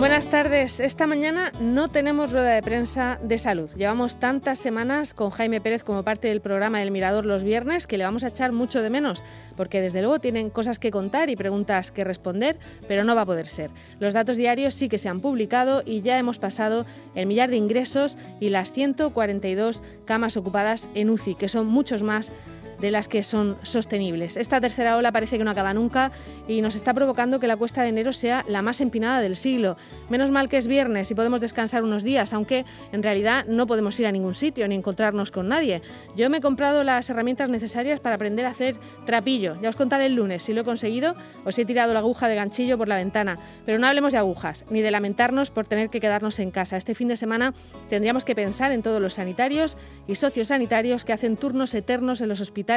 Buenas tardes. Esta mañana no tenemos rueda de prensa de salud. Llevamos tantas semanas con Jaime Pérez como parte del programa El Mirador los viernes que le vamos a echar mucho de menos, porque desde luego tienen cosas que contar y preguntas que responder, pero no va a poder ser. Los datos diarios sí que se han publicado y ya hemos pasado el millar de ingresos y las 142 camas ocupadas en UCI, que son muchos más de las que son sostenibles. Esta tercera ola parece que no acaba nunca y nos está provocando que la cuesta de enero sea la más empinada del siglo. Menos mal que es viernes y podemos descansar unos días, aunque en realidad no podemos ir a ningún sitio ni encontrarnos con nadie. Yo me he comprado las herramientas necesarias para aprender a hacer trapillo. Ya os contaré el lunes si lo he conseguido o si he tirado la aguja de ganchillo por la ventana. Pero no hablemos de agujas, ni de lamentarnos por tener que quedarnos en casa. Este fin de semana tendríamos que pensar en todos los sanitarios y sociosanitarios que hacen turnos eternos en los hospitales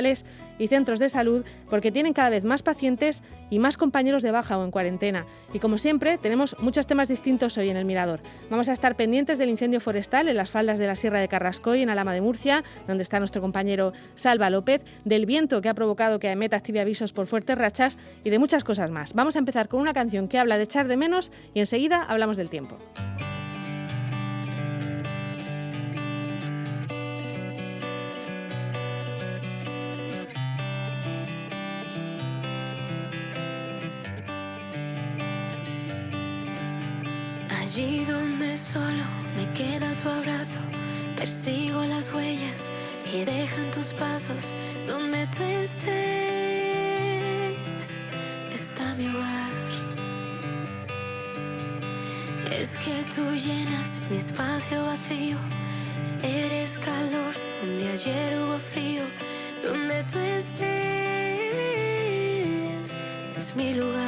y centros de salud porque tienen cada vez más pacientes y más compañeros de baja o en cuarentena. Y como siempre, tenemos muchos temas distintos hoy en el Mirador. Vamos a estar pendientes del incendio forestal en las faldas de la Sierra de Carrascoy, en Alama de Murcia, donde está nuestro compañero Salva López, del viento que ha provocado que AEMET active avisos por fuertes rachas y de muchas cosas más. Vamos a empezar con una canción que habla de echar de menos y enseguida hablamos del tiempo. Allí donde solo me queda tu abrazo, persigo las huellas que dejan tus pasos. Donde tú estés, está mi hogar. Es que tú llenas mi espacio vacío, eres calor donde ayer hubo frío. Donde tú estés, es mi lugar.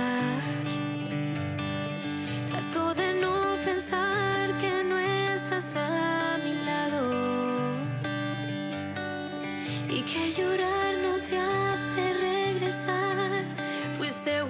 que llorar no te hace regresar. Fuiste